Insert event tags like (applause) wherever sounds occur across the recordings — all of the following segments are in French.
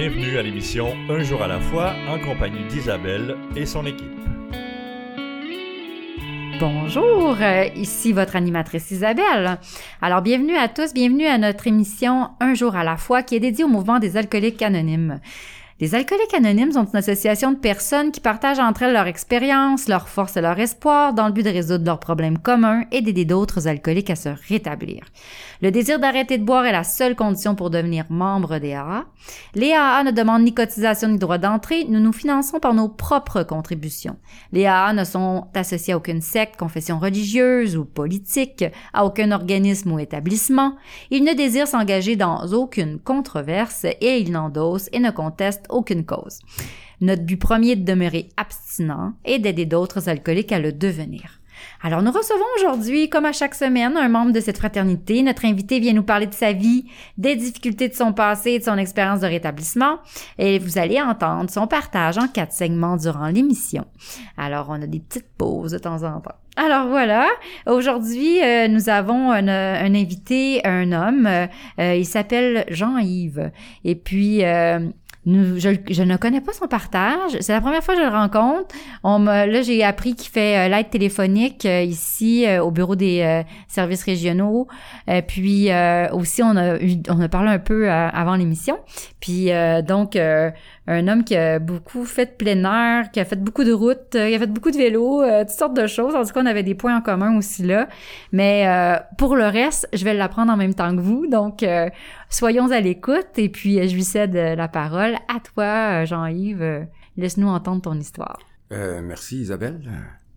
Bienvenue à l'émission Un jour à la fois en compagnie d'Isabelle et son équipe. Bonjour, euh, ici votre animatrice Isabelle. Alors bienvenue à tous, bienvenue à notre émission Un jour à la fois qui est dédiée au mouvement des alcooliques anonymes. Les alcooliques anonymes sont une association de personnes qui partagent entre elles leur expérience, leurs forces et leur espoir dans le but de résoudre leurs problèmes communs et d'aider d'autres alcooliques à se rétablir. Le désir d'arrêter de boire est la seule condition pour devenir membre des AA. Les AA ne demandent ni cotisation ni droit d'entrée, nous nous finançons par nos propres contributions. Les AA ne sont associés à aucune secte, confession religieuse ou politique, à aucun organisme ou établissement. Ils ne désirent s'engager dans aucune controverse et ils n'endossent et ne contestent aucune cause. Notre but premier est de demeurer abstinent et d'aider d'autres alcooliques à le devenir. Alors, nous recevons aujourd'hui, comme à chaque semaine, un membre de cette fraternité. Notre invité vient nous parler de sa vie, des difficultés de son passé et de son expérience de rétablissement. Et vous allez entendre son partage en quatre segments durant l'émission. Alors, on a des petites pauses de temps en temps. Alors voilà, aujourd'hui euh, nous avons un, un, invité, un homme, euh, il s'appelle Jean-Yves. Et puis euh, je, ne connais pas son partage. C'est la première fois que je le rencontre. On là, j'ai appris qu'il fait euh, l'aide téléphonique euh, ici euh, au bureau des services régionaux. puis aussi, on a eu, on a parlé un peu avant l'émission. Puis donc, un homme qui a beaucoup fait de plein air, qui a fait beaucoup de routes, qui a fait beaucoup de vélo, toutes sortes de choses. En tout cas, on avait des points en commun aussi là. Mais pour le reste, je vais l'apprendre en même temps que vous. Donc, soyons à l'écoute. Et puis, je lui cède la parole à toi, Jean-Yves. Laisse-nous entendre ton histoire. Euh, merci Isabelle.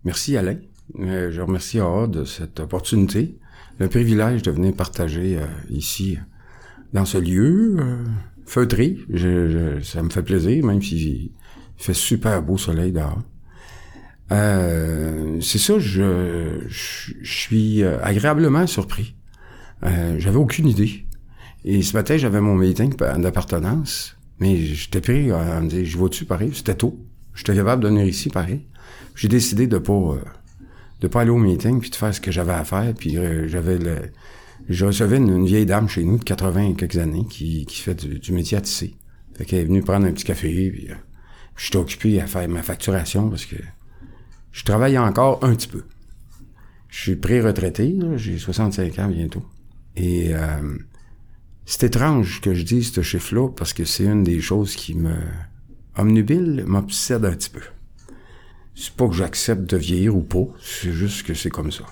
Merci Alain. Euh, je remercie AA de cette opportunité, le privilège de venir partager euh, ici, dans ce lieu euh, feutré. Ça me fait plaisir, même s'il fait super beau soleil dehors. c'est ça, je, je, suis agréablement surpris. J'avais aucune idée. Et ce matin, j'avais mon meeting d'appartenance. Mais j'étais pris à me dire, je vois-tu pareil? C'était tôt. J'étais capable de venir ici pareil. J'ai décidé de pas euh, de pas aller au meeting puis de faire ce que j'avais à faire. Puis euh, j'avais le. Je une, vieille dame chez nous de 80 et quelques années qui, qui fait du, métier à tisser. Fait qu'elle est venue prendre un petit café, puis euh, j'étais occupé à faire ma facturation parce que je travaille encore un petit peu. Je suis pré-retraité, j'ai 65 ans bientôt. Et c'est étrange que je dise ce chiffre-là parce que c'est une des choses qui me omnubile, m'obsède un petit peu. C'est pas que j'accepte de vieillir ou pas, c'est juste que c'est comme ça.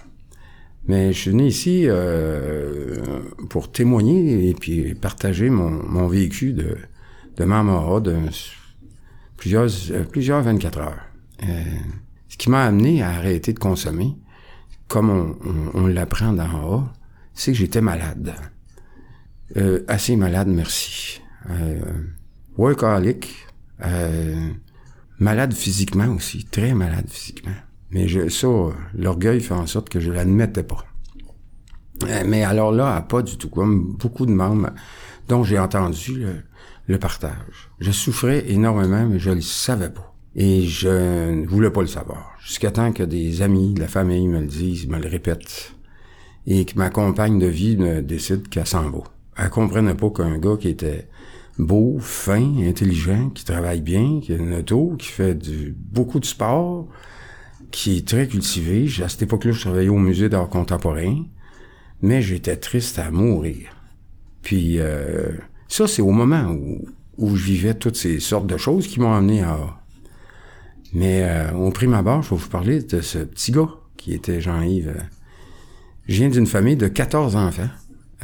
Mais je suis venu ici euh, pour témoigner et puis partager mon, mon vécu de, de membre de plusieurs, euh, plusieurs 24 heures. Euh, ce qui m'a amené à arrêter de consommer, comme on, on, on l'apprend dans A, c'est que j'étais malade. Euh, assez malade, merci. Euh, workaholic, euh, malade physiquement aussi, très malade physiquement. Mais je, ça, l'orgueil fait en sorte que je l'admettais pas. Euh, mais alors là, pas du tout, comme beaucoup de membres dont j'ai entendu le, le, partage. Je souffrais énormément, mais je le savais pas. Et je ne voulais pas le savoir. Jusqu'à temps que des amis de la famille me le disent, me le répètent. Et que ma compagne de vie me décide qu'elle s'en va elle comprenait pas qu'un gars qui était beau, fin, intelligent, qui travaille bien, qui a une auto, qui fait du, beaucoup de sport, qui est très cultivé. À cette époque-là, je travaillais au musée d'art contemporain, mais j'étais triste à mourir. Puis euh, ça, c'est au moment où, où je vivais toutes ces sortes de choses qui m'ont amené à... Mais euh, au prime abord, je vais vous parler de ce petit gars qui était Jean-Yves. Je viens d'une famille de 14 enfants.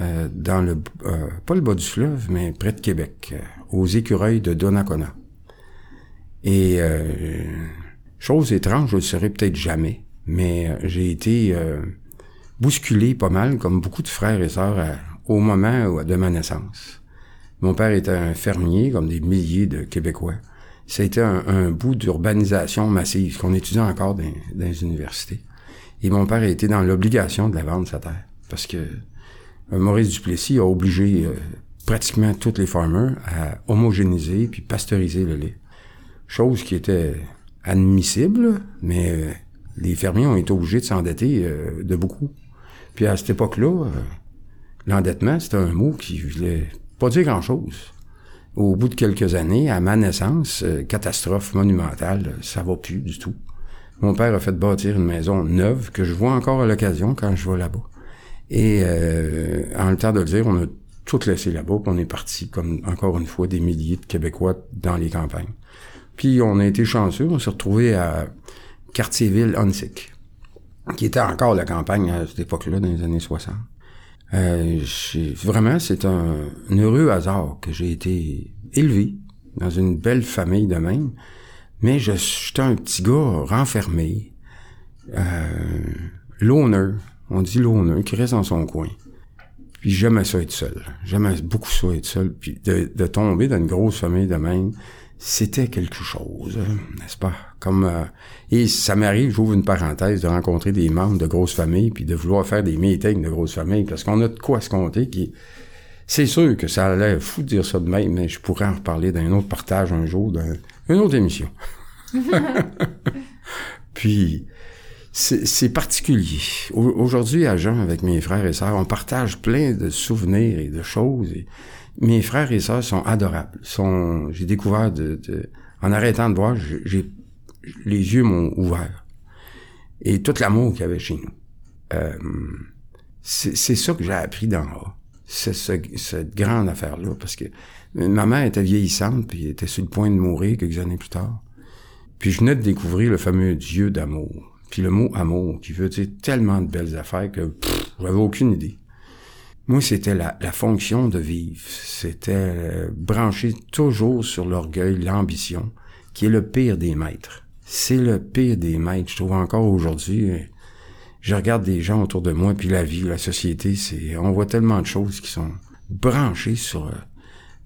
Euh, dans le euh, pas le bas du fleuve, mais près de Québec, euh, aux écureuils de Donnacona. Et chose étrange, je le saurais peut-être jamais, mais j'ai été bousculé pas mal, comme beaucoup de frères et sœurs, au moment de ma naissance. Mon père était un fermier, comme des milliers de Québécois. A été un, bout d'urbanisation massive qu'on étudie encore dans, les universités. Et mon père a été dans l'obligation de la vendre, sa terre. Parce que euh, Maurice Duplessis a obligé euh, pratiquement tous les farmers à homogénéiser puis pasteuriser le lait. Chose qui était admissible, mais euh, les fermiers ont été obligés de s'endetter de beaucoup. Puis à cette époque-là, l'endettement, c'était un mot qui voulait pas dire grand-chose. au bout de quelques années, à ma naissance, euh, catastrophe monumentale, ça va plus du tout. Mon père a fait bâtir une maison neuve que je vois encore à l'occasion quand je vais là-bas. Et euh, en le temps de le dire, on a tout laissé là-bas, puis on est parti, comme encore une fois, des milliers de Québécois dans les campagnes. Puis on a été chanceux, on s'est retrouvé à Quartier-Ville qui était encore la campagne à cette époque-là, dans les années 60. Euh, vraiment, c'est un, heureux hasard que j'ai été élevé dans une belle famille de même, mais je j'étais un petit gars renfermé, euh, on dit loner, qui reste dans son coin. Puis j'aimais ça être seul. J'aimais beaucoup ça être seul. Puis de, tomber dans une grosse famille de même, c'était quelque chose, n'est-ce pas? Comme euh, et ça m'arrive, j'ouvre une parenthèse, de rencontrer des membres de grosses familles, puis de vouloir faire des meetings de grosses familles, parce qu'on a de quoi se compter. Qui, c'est sûr que ça a l'air fou de dire ça de même, mais je pourrais en reparler d'un autre partage un jour, d'une autre émission. (laughs) puis c'est particulier. Aujourd'hui, à Jean, avec mes frères et sœurs, on partage plein de souvenirs et de choses. Mes frères et sœurs sont adorables. Sont, j'ai découvert de, en arrêtant de voir, j'ai, les yeux m'ont ouvert. Et tout l'amour qu'il y avait chez nous. Euh, c'est, ça que j'ai appris d'en haut. C'est cette grande affaire-là. Parce que ma mère était vieillissante, puis était sur le point de mourir quelques années plus tard. Puis je venais de découvrir le fameux Dieu d'amour. Puis le mot amour, qui veut dire tellement de belles affaires que j'avais aucune idée. Moi, c'était la, fonction de vivre. C'était euh, brancher toujours sur l'orgueil, l'ambition, qui est le pire des maîtres. C'est le pire des maîtres. Je trouve encore aujourd'hui, je regarde des gens autour de moi, puis la vie, la société, c'est, on voit tellement de choses qui sont branchées sur euh,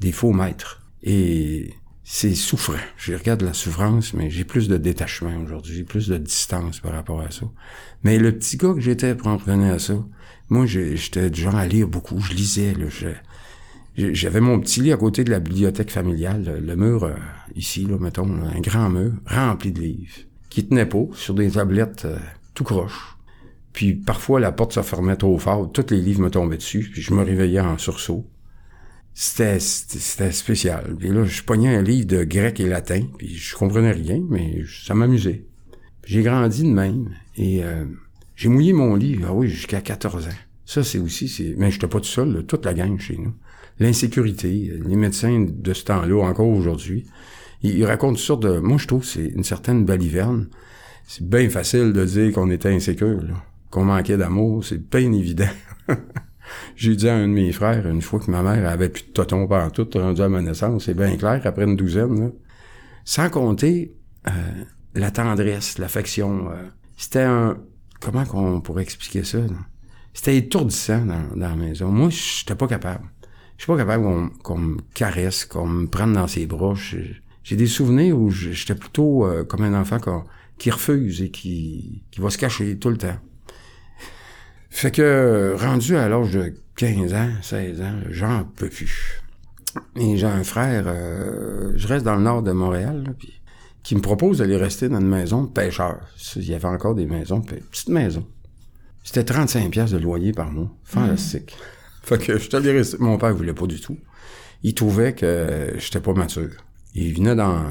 des faux maîtres. Et c'est souffrant. Je regarde la souffrance, mais j'ai plus de détachement aujourd'hui, plus de distance par rapport à ça. Mais le petit gars que j'étais pour en revenir à ça, moi, j'étais du genre à lire beaucoup. Je lisais. J'avais mon petit lit à côté de la bibliothèque familiale, le, mur euh, ici, là, mettons, un grand mur rempli de livres, qui tenait pas sur des tablettes euh, tout croche. Puis parfois la porte se fermait trop fort, tous les livres me tombaient dessus, puis je me réveillais en sursaut. C'était spécial. Puis là, je pognais un livre de grec et latin, puis je comprenais rien, mais ça m'amusait. J'ai grandi de même et euh, j'ai mouillé mon lit, ah oui, jusqu'à 14 ans. Ça, c'est aussi, c'est, mais j'étais pas tout seul, toute la gang chez nous. L'insécurité, les médecins de ce temps-là, encore aujourd'hui, ils, racontent toutes sortes de, moi, je trouve, c'est une certaine baliverne. C'est bien facile de dire qu'on était insécure, qu'on manquait d'amour, c'est bien évident. (laughs) J'ai dit à un de mes frères, une fois que ma mère avait plus de toton partout, rendu à ma naissance, c'est bien clair, après une douzaine, Sans compter, euh, la tendresse, l'affection. Euh, c'était un, comment qu'on pourrait expliquer ça? C'était étourdissant dans, dans, la maison. Moi, j'étais pas capable. Je suis pas capable qu'on me caresse, qu'on me prenne dans ses bras. J'ai des souvenirs où j'étais plutôt euh, comme un enfant qui refuse et qui, qui va se cacher tout le temps. Fait que, rendu à l'âge de 15 ans, 16 ans, j'en peux plus. Et j'ai un frère, euh, je reste dans le nord de Montréal, là, puis qui me propose d'aller rester dans une maison de pêcheur. Il y avait encore des maisons, petite maison. C'était 35 pièces de loyer par mois. Fantastique. Mmh. Fait que je allé rester. Mon père voulait pas du tout. Il trouvait que j'étais pas mature. Il venait d'en,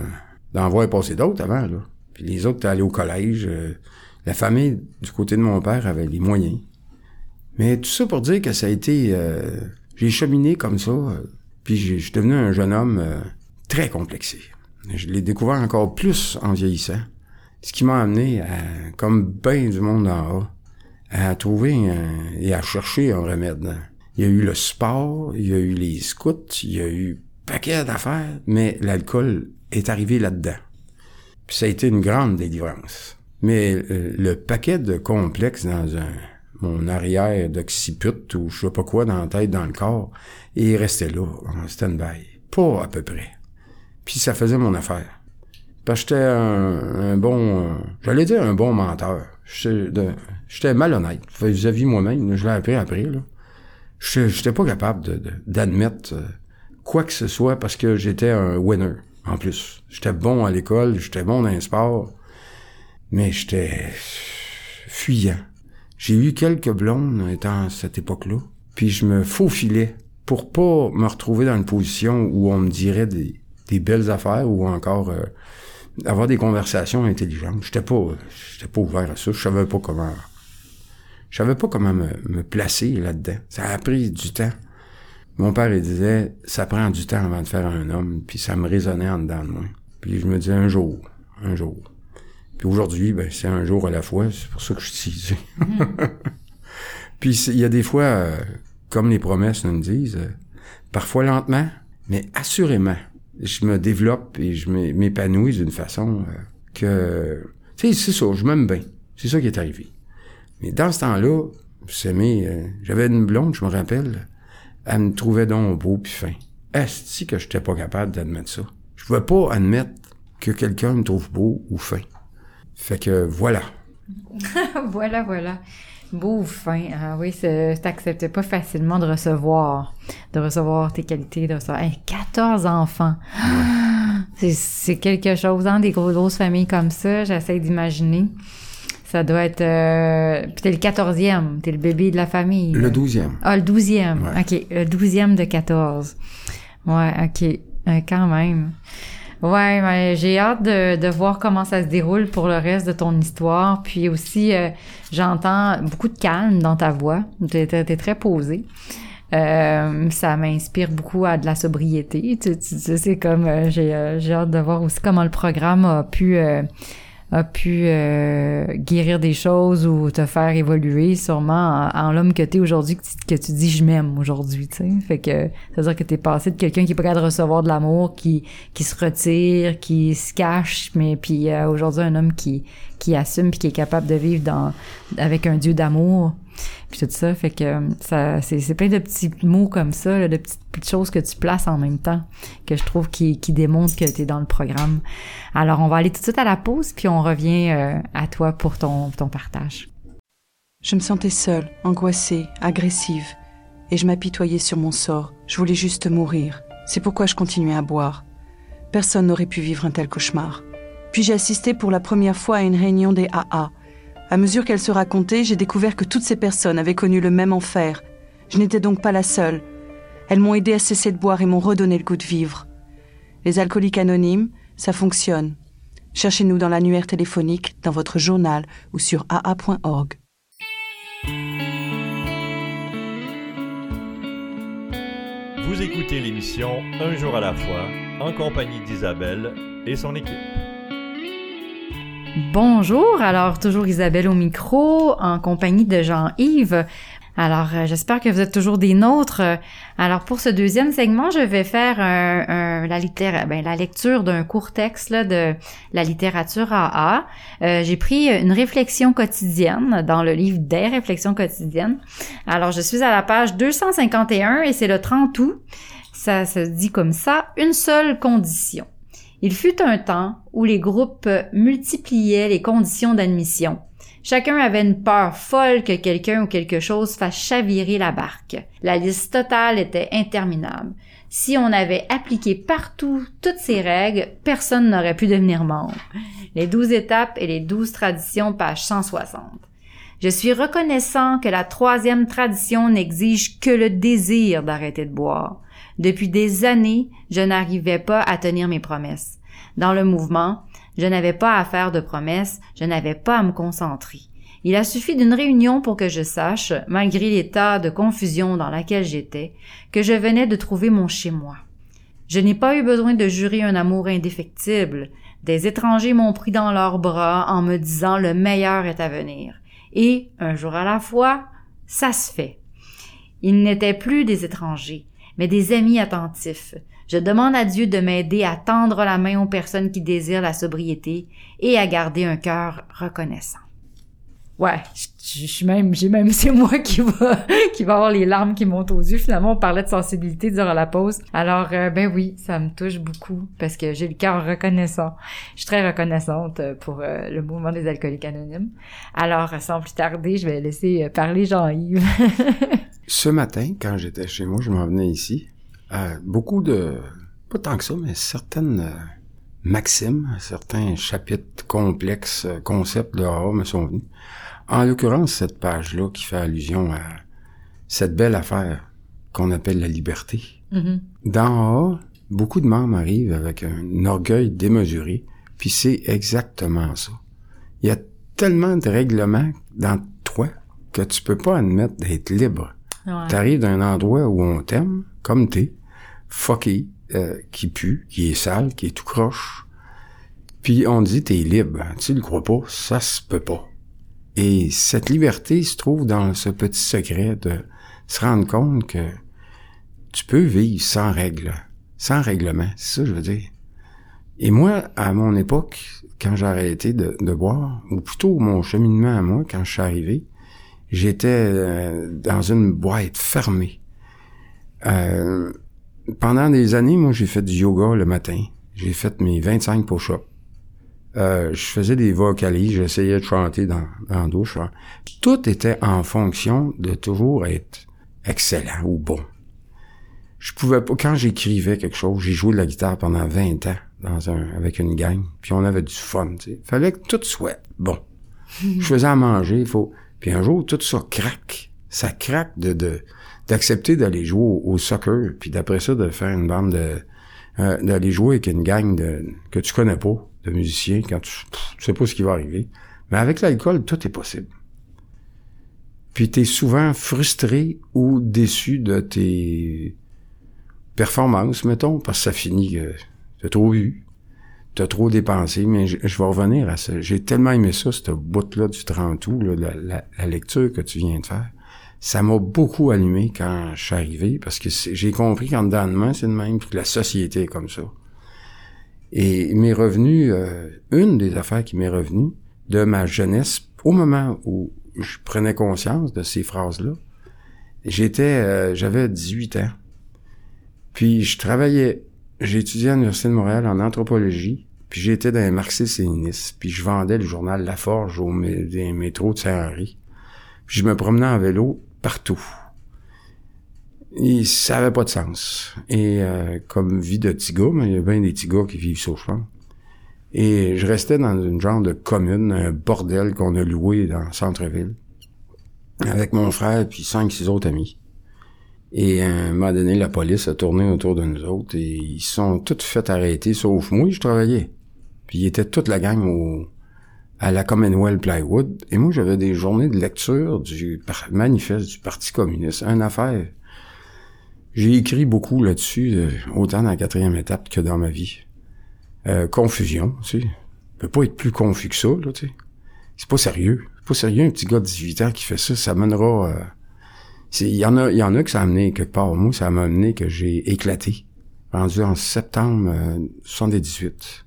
d'en voir passer d'autres avant, là. Puis les autres étaient allés au collège. Euh, la famille, du côté de mon père, avait les moyens. Mais tout ça pour dire que ça a été... Euh, j'ai cheminé comme ça. Euh, puis je suis devenu un jeune homme très complexé. Je l'ai découvert encore plus en vieillissant. Ce qui m'a amené, à, comme bien du monde en haut, à trouver et à chercher un remède. Il y a eu le sport, il y a eu les scouts, il y a eu paquet d'affaires, mais l'alcool est arrivé là-dedans. Puis ça a été une grande délivrance. Mais euh, le paquet de complexes dans un mon arrière d'occiput ou je sais pas quoi dans la tête, dans le corps, il restait là, en stand-by. Pas à peu près. Puis ça faisait mon affaire. Parce que j'étais un, bon... Euh, j'allais dire un bon menteur. J'étais malhonnête vis-à-vis moi-même. Je l'ai appris après. Là. J'étais pas capable d'admettre euh, quoi que ce soit parce que j'étais un winner, en plus. J'étais bon à l'école, j'étais bon dans les sports, mais j'étais fuyant. J'ai eu quelques blondes étant à cette époque-là, puis je me faufilais pour pas me retrouver dans une position où on me dirait des, belles affaires ou encore euh, avoir des conversations intelligentes. J'étais pas, j'étais pas ouvert à ça. Je savais pas comment, je savais pas comment me, me placer là-dedans. Ça a pris du temps. Mon père, il disait, ça prend du temps avant de faire un homme, puis ça me résonnait en dedans de moi. Puis je me disais, un jour, un jour. Puis aujourd'hui, ben, c'est un jour à la fois, c'est pour ça que je suis ici. (laughs) puis il y a des fois, euh, comme les promesses nous disent, euh, parfois lentement, mais assurément, je me développe et je m'épanouis d'une façon euh, que... Tu sais, c'est ça, je m'aime bien. C'est ça qui est arrivé. Mais dans ce temps-là, j'avais une blonde, je me rappelle, elle me trouvait donc beau puis fin. Est-ce que j'étais pas capable d'admettre ça? Je pouvais pas admettre que quelqu'un me trouve beau ou fin. Fait que voilà. (laughs) voilà, voilà. Beau fin. Ah oui, t'acceptais pas facilement de recevoir, de recevoir tes qualités, de recevoir 14 enfants. (gasps) C'est quelque chose, hein, des grosses familles comme ça, j'essaie d'imaginer. Ça doit être... Euh, puis t'es le quatorzième, t'es le bébé de la famille. Le douzième. Ah, le douzième. OK, le douzième de 14. Ouais, OK. Euh, quand même. Ouais, mais j'ai hâte de, de, voir comment ça se déroule pour le reste de ton histoire. Puis aussi, euh, j'entends beaucoup de calme dans ta voix. T'es es, très posée. Euh, ça m'inspire beaucoup à de la sobriété. Tu, tu, c'est comme j'ai hâte de voir aussi comment le programme a pu a pu euh, guérir des choses ou te faire évoluer sûrement en, l'homme que t'es aujourd'hui que, tu dis je m'aime aujourd'hui tu sais. Fait que c'est à dire que t'es passé de quelqu'un qui est prêt à recevoir de l'amour qui qui se retire qui se cache mais puis euh, aujourd'hui un homme qui qui assume puis qui est capable de vivre dans avec un Dieu d'amour puis tout ça fait que ça c'est plein de petits mots comme ça de petites, choses que tu places en même temps que je trouve qui qui démontrent que tu es dans le programme. Alors on va aller tout de suite à la pause puis on revient euh, à toi pour ton ton partage. Je me sentais seule, angoissée, agressive et je m'apitoyais sur mon sort. Je voulais juste mourir. C'est pourquoi je continuais à boire. Personne n'aurait pu vivre un tel cauchemar. Puis j'ai assisté pour la première fois à une réunion des AA. À mesure qu'elle se racontait, j'ai découvert que toutes ces personnes avaient connu le même enfer. Je n'étais donc pas la seule. Elles m'ont aidé à cesser de boire et m'ont redonné le goût de vivre. Les alcooliques anonymes, ça fonctionne. Cherchez-nous dans l'annuaire téléphonique, dans votre journal ou sur aa.org. Vous écoutez l'émission Un jour à la fois en compagnie d'Isabelle et son équipe. Bonjour, alors toujours Isabelle au micro en compagnie de Jean-Yves. Alors, euh, j'espère que vous êtes toujours des nôtres. Alors, pour ce deuxième segment, je vais faire la, ben, la lecture d'un court texte de la littérature AA. Euh, J'ai pris une réflexion quotidienne dans le livre des réflexions quotidiennes. Alors, je suis à la page 251 et c'est le 30 août. Ça se dit comme ça, une seule condition. Il fut un temps où les groupes multipliaient les conditions d'admission. Chacun avait une peur folle que quelqu'un ou quelque chose fasse chavirer la barque. La liste totale était interminable. Si on avait appliqué partout toutes ces règles, personne n'aurait pu devenir membre. Les douze étapes et les douze traditions, page 160. Je suis reconnaissant que la troisième tradition n'exige que le désir d'arrêter de boire. Depuis des années, je n'arrivais pas à tenir mes promesses. Dans le mouvement, je n'avais pas à faire de promesses, je n'avais pas à me concentrer. Il a suffi d'une réunion pour que je sache, malgré l'état de confusion dans laquelle j'étais, que je venais de trouver mon chez-moi. Je n'ai pas eu besoin de jurer un amour indéfectible. Des étrangers m'ont pris dans leurs bras en me disant le meilleur est à venir. Et, un jour à la fois, ça se fait. Ils n'étaient plus des étrangers mais des amis attentifs. Je demande à Dieu de m'aider à tendre la main aux personnes qui désirent la sobriété et à garder un cœur reconnaissant. Ouais, je suis même, j'ai même, (laughs) c'est moi qui va, qui va avoir les larmes qui montent aux yeux. Finalement, on parlait de sensibilité durant la pause. Alors, euh, ben oui, ça me touche beaucoup parce que j'ai le cœur reconnaissant. Je suis très reconnaissante pour euh, le mouvement des alcooliques anonymes. Alors, sans plus tarder, je vais laisser parler Jean-Yves. (laughs) Ce matin, quand j'étais chez moi, je m'en venais ici. Euh, beaucoup de, pas tant que ça, mais certaines euh, maximes, certains chapitres complexes, euh, concepts de A me sont venus. En l'occurrence, cette page-là qui fait allusion à cette belle affaire qu'on appelle la liberté. Mhm. D'en haut, beaucoup de membres arrivent avec un orgueil démesuré, puis c'est exactement ça. Il y a tellement de règlements dans toi que tu peux pas admettre d'être libre. Ouais. T'arrives d'un endroit où on t'aime, comme t'es, fucké, euh, qui pue, qui est sale, qui est tout croche. Puis on dit t'es libre. Tu le crois pas, ça se peut pas. Et cette liberté se trouve dans ce petit secret de se rendre compte que tu peux vivre sans règles, sans règlement. C'est ça je veux dire. Et moi, à mon époque, quand j'ai arrêté de, de boire, ou plutôt mon cheminement à moi, quand je suis arrivé, j'étais euh, dans une boîte fermée. Euh, pendant des années, moi, j'ai fait du yoga le matin. J'ai fait mes 25 push-ups. Euh, je faisais des vocalises, j'essayais de chanter dans, dans la douche. hein. Tout était en fonction de toujours être excellent ou bon. Je pouvais pas, quand j'écrivais quelque chose, j'ai joué de la guitare pendant 20 ans dans un, avec une gang, puis on avait du fun, tu sais. Fallait que tout soit bon. (laughs) Je faisais à manger, il faut, puis un jour, tout ça craque. Ça craque de, de, d'accepter d'aller jouer au, soccer, puis d'après ça, de faire une bande de, euh, d'aller jouer avec une gang de, que tu connais pas, de musiciens, quand tu, pff, tu sais pas ce qui va arriver. Mais avec l'alcool, tout est possible. Puis t'es souvent frustré ou déçu de tes performances, mettons, parce que ça finit que t'as trop eu, t'as trop dépensé, mais je, vais revenir à ça. J'ai tellement aimé ça, cette bout-là du 30 août, là, la, la- la lecture que tu viens de faire. Ça m'a beaucoup allumé quand je suis arrivé, parce que j'ai compris qu'en dedans c'est de même, que la société est comme ça. Et il m'est revenu, euh, une des affaires qui m'est revenue de ma jeunesse, au moment où je prenais conscience de ces phrases-là, j'étais, euh, j'avais 18 ans. Puis je travaillais, j'ai étudié à l'Université de Montréal en anthropologie, puis j'étais dans un marxiste-léniniste, puis je vendais le journal La Forge au mé- des métros de Saint-Henri. Puis je me promenais en vélo partout. Et ça avait pas de sens. Et euh, comme vie de petit gars, mais il y a bien des petits gars qui vivent ça, je pense. Et je restais dans une genre de commune, un bordel qu'on a loué dans le centre-ville, avec mon frère puis cinq, six autres amis. Et à un moment donné, la police a tourné autour de nous autres et ils sont tous fait arrêter, sauf moi, je travaillais. Puis ils étaient toute la gang au, à la Commonwealth Plywood. Et moi, j'avais des journées de lecture du manifeste du Parti communiste. Une affaire. J'ai écrit beaucoup là-dessus, euh, autant dans la quatrième étape que dans ma vie. Euh, confusion, tu sais. peut pas être plus confus que ça, là, tu sais. C'est pas sérieux. C'est pas sérieux, un petit gars de 18 ans qui fait ça, ça mènera... euh, Il y en a, il y en a que ça a amené quelque part. Moi, ça m'a amené que j'ai éclaté. Rendu en septembre euh, 78.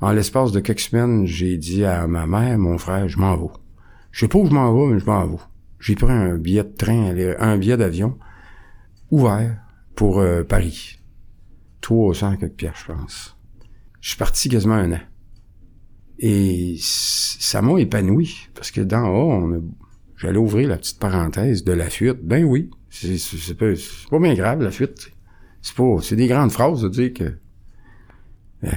En l'espace de quelques semaines, j'ai dit à ma mère, mon frère, je m'en vais. Je sais pas où je m'en vais, mais je m'en vais. J'ai pris un billet de train, un billet d'avion ouvert pour euh, Paris. 300 quelques pièces, je pense. Je suis parti quasiment un an. Et ça m'a épanoui, parce que d'en haut, on a J'allais ouvrir la petite parenthèse de la fuite. Ben oui, c'est pas, pas bien grave, la fuite. C'est pas, c'est des grandes phrases de dire que euh,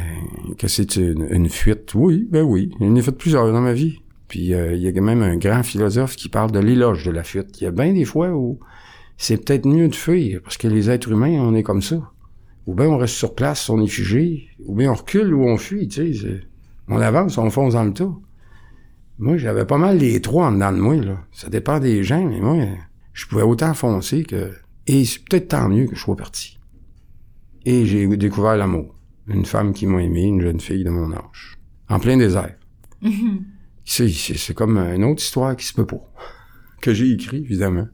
que c'est une, fuite. Oui, ben oui, j'en ai fait plusieurs dans ma vie. Puis euh, il y a même un grand philosophe qui parle de l'éloge de la fuite. Il y a bien des fois où c'est peut-être mieux de fuir, parce que les êtres humains, on est comme ça. Ou bien on reste sur place, on est figé, ou bien on recule ou on fuit, tu sais. On avance, on fonce dans le tas. Moi, j'avais pas mal les trois en dedans de moi, là. Ça dépend des gens, mais moi, je pouvais autant foncer que... Et c'est peut-être tant mieux que je sois parti. Et j'ai découvert l'amour. Une femme qui m'a aimé, une jeune fille de mon âge. En plein désert. C'est, c'est, comme une autre histoire qui se peut pas. (laughs) Que j'ai écrit, évidemment.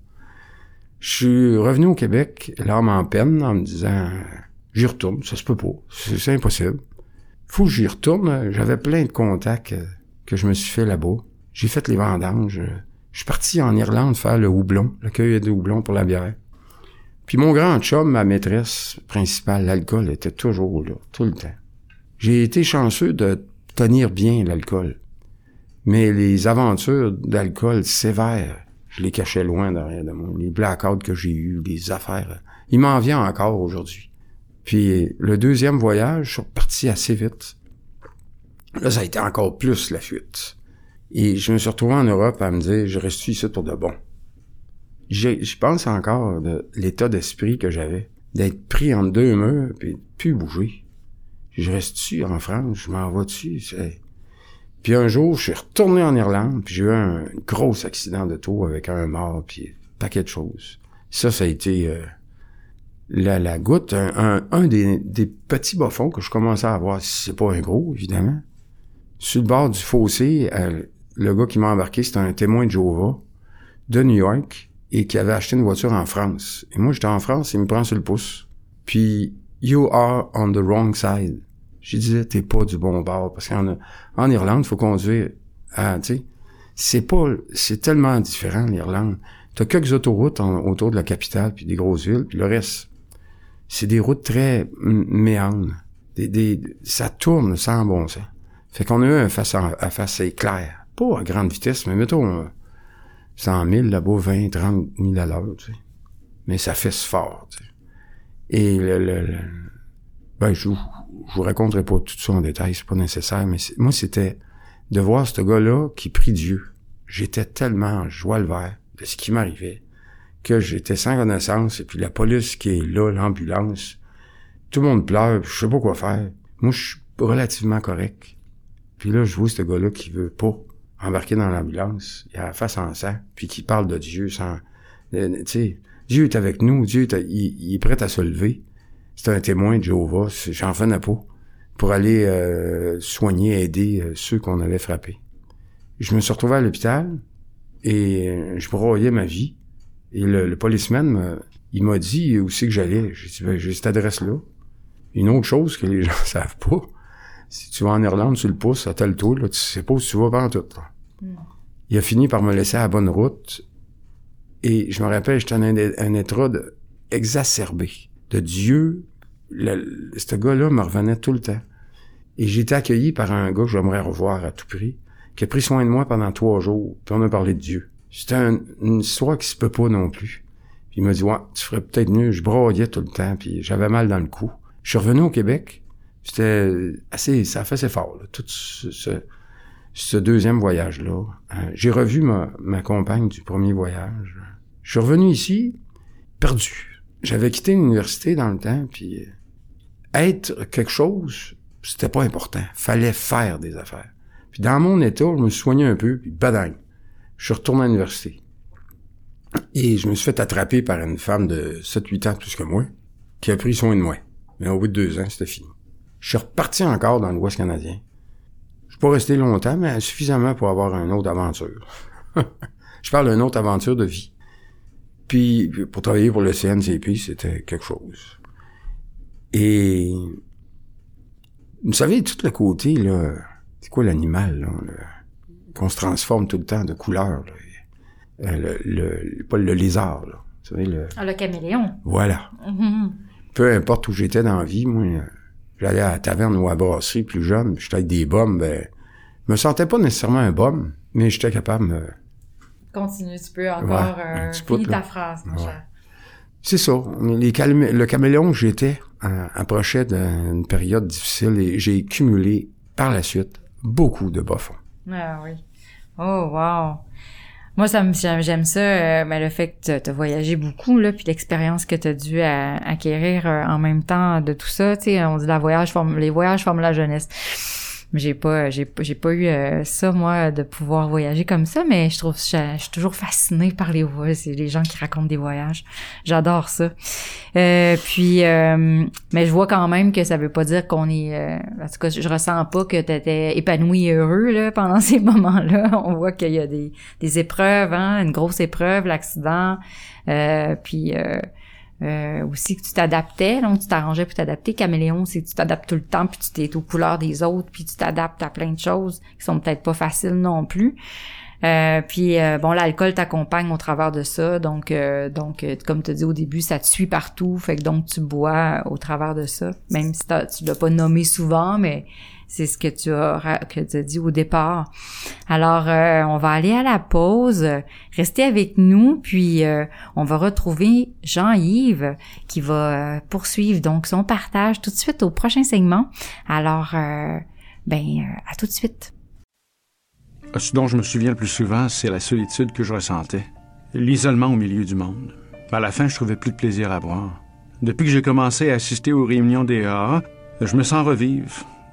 Je suis revenu au Québec, l'âme en peine, en me disant, j'y retourne, ça se peut pas. C'est, c'est impossible. Faut que j'y retourne. J'avais plein de contacts euh, que je me suis fait là-bas. J'ai fait les vendanges. Je suis parti en Irlande faire le houblon, le cueil de houblon pour la bière. Puis mon grand chum, ma maîtresse principale, l'alcool, était toujours là, tout le temps. J'ai été chanceux de tenir bien l'alcool. Mais les aventures d'alcool sévères, je les cachais loin derrière de moi. Les blackouts que j'ai eus, les affaires, il m'en vient encore aujourd'hui. Puis le deuxième voyage, je suis reparti assez vite. Là, ça a été encore plus la fuite. Et je me suis retrouvé en Europe à me dire, je reste ici pour de bon. je pense encore de l'état d'esprit que j'avais, d'être pris entre deux murs, puis de plus bouger. Je reste-tu en France, je m'en vais dessus. Puis un jour, je suis retourné en Irlande, puis j'ai eu un gros accident de tour avec un mort, puis un paquet de choses. Ça, ça a été euh, la, la goutte, un, un, des, des petits bas-fonds que je commençais à avoir. C'est pas un gros, évidemment. Sur le bord du fossé, euh, le gars qui m'a embarqué, c'était un témoin de Jéhovah de New York et qui avait acheté une voiture en France. Et moi, j'étais en France, il me prend sur le pouce. Puis, you are on the wrong side. Je disais, t'es pas du bon bord. Parce qu'en en Irlande, faut conduire à, tu sais, c'est pas, c'est tellement différent, l'Irlande. T'as quelques autoroutes autour de la capitale, puis des grosses villes, puis le reste, c'est des routes très méandres. Des, des, ça tourne sans bon sens. Fait qu'on a eu un face à, face éclair. Pas à grande vitesse, mais mettons, euh, 100 000 là-bas, 20, 30 000 à l'heure, tu sais. Mais ça fesse fort, tu sais. Et le, le, le- ben, je, vous- je vous raconterai pas tout ça en détail, c'est pas nécessaire, mais moi, c'était de voir ce gars-là qui prie Dieu. J'étais tellement en joie le vert de ce qui m'arrivait que j'étais sans connaissance, et puis la police qui est là, l'ambulance, tout le monde pleure, je sais pas quoi faire. Moi, je suis relativement correct. Puis là, je vois ce gars-là qui veut pas embarquer dans l'ambulance, il a la face en sang, puis qui parle de Dieu sans... tu sais, Dieu est avec nous, Dieu est, il, est prêt à se lever. C'est un témoin de Jéhovah, j'en revenais pas, pour aller euh, soigner, aider euh, ceux qu'on avait frappés. Je me suis retrouvé à l'hôpital, et euh, je broyais ma vie. Et le, policeman, il m'a dit où c'est que j'allais. J'ai dit, ben, j'ai cette adresse-là. Une autre chose que les (laughs) gens savent pas, si tu vas en Irlande, tu le pousses à tel tour, là, tu sais pas où tu vas pas tout. là. Il a fini par me laisser à la bonne route. Et je me rappelle, j'étais en un, un état de- exacerbé de Dieu. Le, ce gars-là me revenait tout le temps. Et j'ai été accueilli par un gars que j'aimerais revoir à tout prix, qui a pris soin de moi pendant trois jours. Puis on a parlé de Dieu. C'était un- une histoire qui se peut pas non plus. Puis il m'a dit, ouais, tu ferais peut-être mieux. Je broyais tout le temps, puis j'avais mal dans le cou. Je suis revenu au Québec. C'était assez, ça fait assez fort, là, tout ce, deuxième voyage-là. Euh, J'ai revu ma, ma compagne du premier voyage. Je suis revenu ici, perdu. J'avais quitté l'université dans le temps, puis euh, être quelque chose, c'était pas important. Fallait faire des affaires. Puis dans mon état, je me suis soigné un peu, puis badang. Je suis retourné à l'université. Et je me suis fait attraper par une femme de 7-8 ans plus que moi, qui a pris soin de moi. Mais au bout de deux ans, c'était fini. Je suis reparti encore dans l'Ouest canadien. Je suis pas resté longtemps, mais suffisamment pour avoir une autre aventure. (laughs) je parle d'une autre aventure de vie. Puis, pour travailler pour le CNCP, c'était quelque chose. Et, vous savez, tout le côté, là, c'est quoi l'animal, là, qu'on se transforme tout le temps de couleur, là. Euh, le, le, pas le lézard, là. Vous savez, le, Ah, le caméléon. voilà. Mhm. Peu importe où j'étais dans la vie, moi, euh, j'allais à la taverne ou à la brasserie plus jeune, j'étais avec des bombes, ben, je me sentais pas nécessairement un bum, mais j'étais capable de me... Continue, tu peux encore Ouais, euh, là. ta phrase, mon Ouais. cher. C'est ça. Les calme- le caméléon que j'étais euh, approchait d'une période difficile et j'ai cumulé par la suite beaucoup de bas-fonds. Ah oui. Oh, wow. Moi, ça me, j'aime ça, euh, ben, le fait que tu voyagé beaucoup, là, puis l'expérience que tu as dû acquérir euh, en même temps de tout ça. Tu sais, on dit la voyage forme, les voyages forment la jeunesse. J'ai pas, j'ai, j'ai pas eu euh, ça, moi, de pouvoir voyager comme ça, mais je trouve, je, je suis toujours fascinée par les voyages, c'est les gens qui racontent des voyages. J'adore ça. Euh, puis, euh, mais je vois quand même que ça veut pas dire qu'on est, euh, en tout cas, je ressens pas que t'étais épanoui et heureux là pendant (laughs) ces moments-là. On voit qu'il y a des, des épreuves, hein, une grosse épreuve, l'accident, euh, puis euh, aussi que tu t'adaptais, donc tu t'arrangeais pour t'adapter. Caméléon, c'est que tu t'adaptes tout le temps, puis tu t'es aux couleurs des autres, puis tu t'adaptes à plein de choses qui sont peut-être pas faciles non plus. Euh, puis euh, bon, l'alcool t'accompagne au travers de ça, donc euh, donc euh, comme tu dis au début, ça te suit partout, fait que donc tu bois au travers de ça, même si tu l'as pas nommé souvent, mais c'est ce que tu as que tu as dit au départ. Alors euh, on va aller à la pause, restez avec nous, puis euh, on va retrouver Jean-Yves qui va euh, poursuivre donc son partage tout de suite au prochain segment. Alors euh, ben euh, à tout de suite. Ce dont je me souviens le plus souvent, c'est la solitude que je ressentais. l'isolement au milieu du monde. À la fin, je trouvais plus de plaisir à boire. Depuis que j'ai commencé à assister aux réunions des AA, je me sens revivre.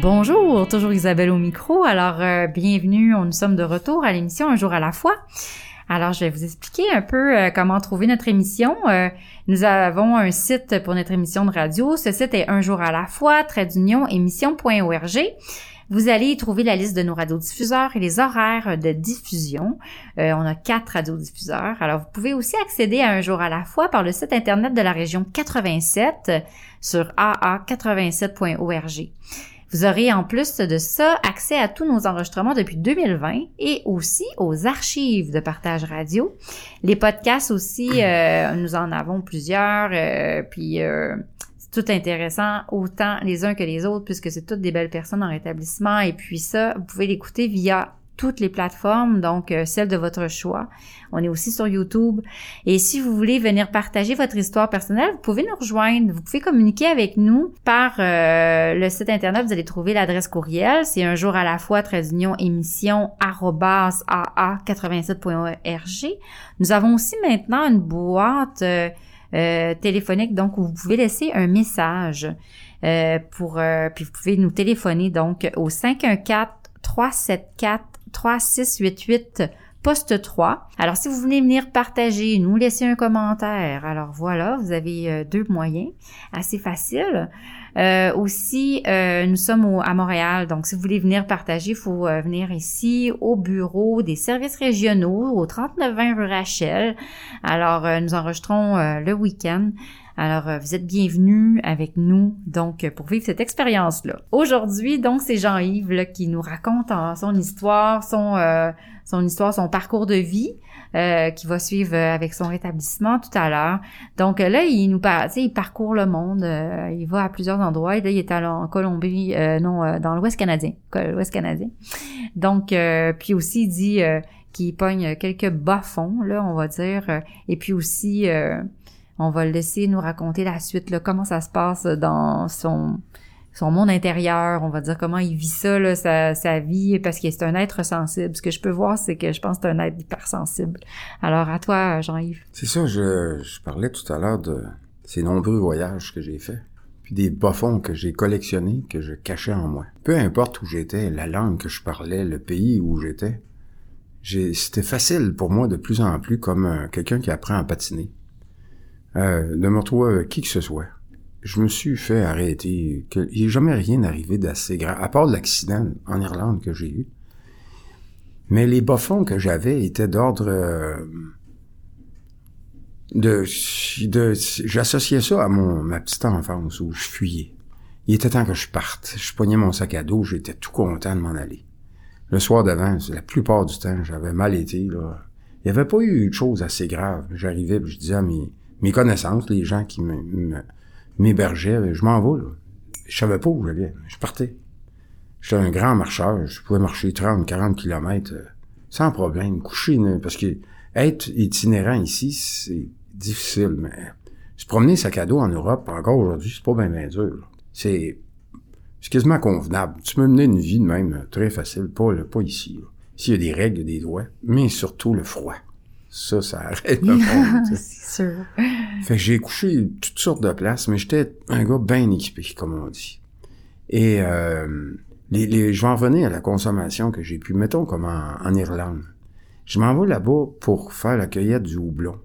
Bonjour, toujours Isabelle au micro. Alors, euh, bienvenue, nous sommes de retour à l'émission Un jour à la fois. Alors, je vais vous expliquer un peu euh, comment trouver notre émission. Euh, nous avons un site pour notre émission de radio. Ce site est un jour à la fois, trait d'union, émission.org. Vous allez y trouver la liste de nos radiodiffuseurs et les horaires de diffusion. On a quatre radiodiffuseurs. Alors, vous pouvez aussi accéder à un jour à la fois par le site Internet de la région 87 sur aa87.org. Vous aurez en plus de ça accès à tous nos enregistrements depuis 2020 et aussi aux archives de partage radio. Les podcasts aussi, euh, nous en avons plusieurs, euh, puis euh, c'est tout intéressant, autant les uns que les autres, puisque c'est toutes des belles personnes en rétablissement. Et puis ça, vous pouvez l'écouter via toutes les plateformes, donc euh, celle de votre choix. On est aussi sur YouTube. Et si vous voulez venir partager votre histoire personnelle, vous pouvez nous rejoindre. Vous pouvez communiquer avec nous par euh, le site internet. Vous allez trouver l'adresse courriel. C'est un jour à la fois, très union, émission, aa87.org. Nous avons aussi maintenant une boîte euh, téléphonique, donc où vous pouvez laisser un message. pour puis vous pouvez nous téléphoner donc au 514 374 3688 poste 3. Alors, si vous voulez venir partager, nous laisser un commentaire, alors voilà, vous avez euh, deux moyens, assez facile. Euh, aussi, euh, nous sommes à Montréal, donc si vous voulez venir partager, il faut venir ici au bureau des services régionaux au 3920 rue Rachel. Alors, nous enregistrons le week-end. Alors, vous êtes bienvenus avec nous, donc, pour vivre cette expérience-là. Aujourd'hui, donc, c'est Jean-Yves qui nous raconte son histoire, son, son histoire, son parcours de vie. Euh, qui va suivre avec son rétablissement tout à l'heure. Donc là, il nous par il parcourt le monde, euh, il va à plusieurs endroits. Et là, il est en Colombie, euh, non, dans l'Ouest canadien, l'Ouest canadien. Donc, puis aussi, il dit qu'il pogne quelques bas-fonds, là, on va dire. et puis aussi, on va le laisser nous raconter la suite, là, comment ça se passe dans son son monde intérieur, on va dire comment il vit ça, sa, vie, parce qu'il est un être sensible. Ce que je peux voir, c'est que je pense que c'est un être hypersensible. Alors à toi, Jean-Yves. C'est ça, je, je parlais tout à l'heure de ces nombreux voyages que j'ai faits, puis des bas-fonds que j'ai collectionnés, que je cachais en moi. Peu importe où j'étais, la langue que je parlais, le pays où j'étais, c'était facile pour moi de plus en plus comme euh, quelqu'un qui apprend à patiner, euh, de me retrouver qui que ce soit je me suis fait arrêter. il n'est jamais rien arrivé d'assez grave, à part l'accident en Irlande que j'ai eu. Mais les bas-fonds que j'avais étaient d'ordre euh, de, j'associais ça à mon ma petite enfance où je fuyais. Il était temps que je parte. Je poignais mon sac à dos, j'étais tout content de m'en aller. Le soir d'avant, la plupart du temps, j'avais mal été là. Il n'y avait pas eu de choses assez graves. J'arrivais, je disais à mes, mes connaissances, les gens qui me m'hébergeait, je m'en vais, là. Je savais pas où j'allais. Je partais. J'étais un grand marcheur. Je pouvais marcher 30, 40 kilomètres euh, sans problème. Coucher, parce que être itinérant ici, c'est difficile, mais se promener sac à dos en Europe, encore aujourd'hui, c'est pas bien, bien dur. C'est, quasiment convenable. Tu peux mener une vie de même euh, très facile, pas, pas ici. Ici, il y a des règles, des droits, mais surtout le froid. Ça, ça arrête le (laughs) monde. c'est sûr. Fait que j'ai couché toutes sortes de places, mais j'étais un gars bien équipé, comme on dit. Et euh, les, les, je vais en revenir à la consommation que j'ai pu, mettons comme en, Irlande. Je m'en vais là-bas pour faire la cueillette du houblon.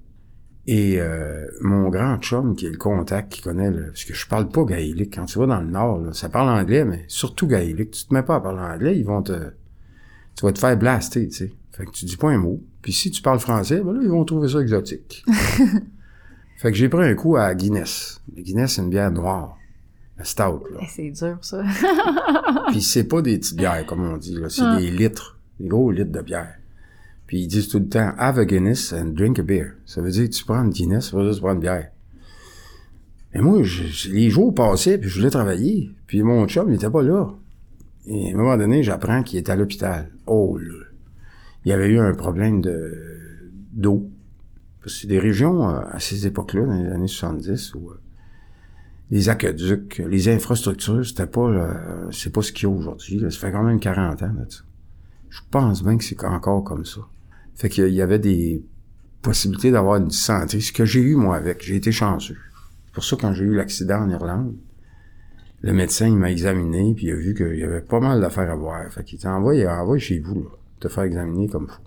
Et euh, mon grand chum, qui est le contact, qui connaît le... Parce que je parle pas gaélique. Quand tu vas dans le nord, ça parle anglais, mais surtout gaélique. Tu te mets pas à parler anglais, ils vont te... Tu vas te faire blaster, tu sais. Fait que tu dis pas un mot. Puis si tu parles français, ben là, ils vont trouver ça exotique. (laughs) fait que j'ai pris un coup à Guinness. Guinness, c'est une bière noire. La stout, là. Eh, c'est dur, ça. (laughs) Puis c'est pas des petites bières, comme on dit, là. C'est des litres. Des gros litres de bière. Puis ils disent tout le temps, have a Guinness and drink a beer. Ça veut dire, tu prends une Guinness, ça veut dire tu prends une bière. Mais moi, je- les jours passaient, puis je voulais travailler. Puis mon chum, il était pas là. Et à un moment donné, j'apprends qu'il était à l'hôpital. Oh là! Il y avait eu un problème de d'eau. C'est des régions, euh, à ces époques-là, dans les années 70, où euh, les aqueducs, les infrastructures, c'était pas, euh, c'est pas ce qu'il y a aujourd'hui. Ça fait quand même 40 ans, là, ça. Je pense bien que c'est encore comme ça. Fait qu'il y avait des possibilités d'avoir une santé, ce que j'ai eu, moi, avec. J'ai été chanceux. C'est pour ça, quand j'ai eu l'accident en Irlande, le médecin, il m'a examiné, puis il a vu qu'il y avait pas mal d'affaires à voir. Fait qu'il t'envoie, envoie chez vous, là, te faire examiner comme faut.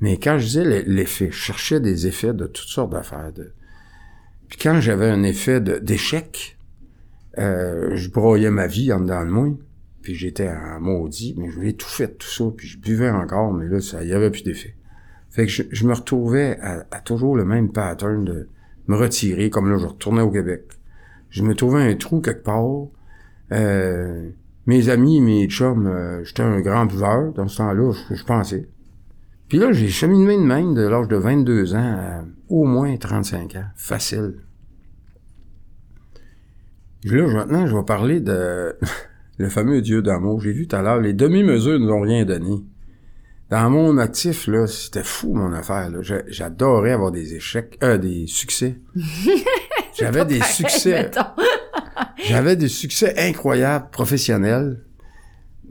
Mais quand je disais l'e- l'effet, je cherchais des effets de toutes sortes d'affaires. Puis quand j'avais un effet d'échec, euh, je broyais ma vie en dedans de moi, puis j'étais en maudit, mais je l'ai tout fait, tout ça, puis je buvais encore, mais là, ça, y avait plus d'effet. Fait que je, je me retrouvais à, à toujours le même pattern de me retirer, comme là, je retournais au Québec. Je me trouvais un trou quelque part. Euh, mes amis, mes chums, euh, j'étais un grand buveur dans ce temps-là, je, pensais. Puis là, j'ai cheminé de même de l'âge de 22 ans à au moins 35 ans. Facile. Là, maintenant, je vais parler de (laughs) le fameux Dieu d'amour. J'ai vu tout à l'heure, les demi-mesures nous ont rien donné. Dans mon actif, là, c'était fou, mon affaire. J'adorais avoir des échecs, euh, des succès. (laughs) J'avais des Pareil, succès. (laughs) J'avais des succès incroyables, professionnels.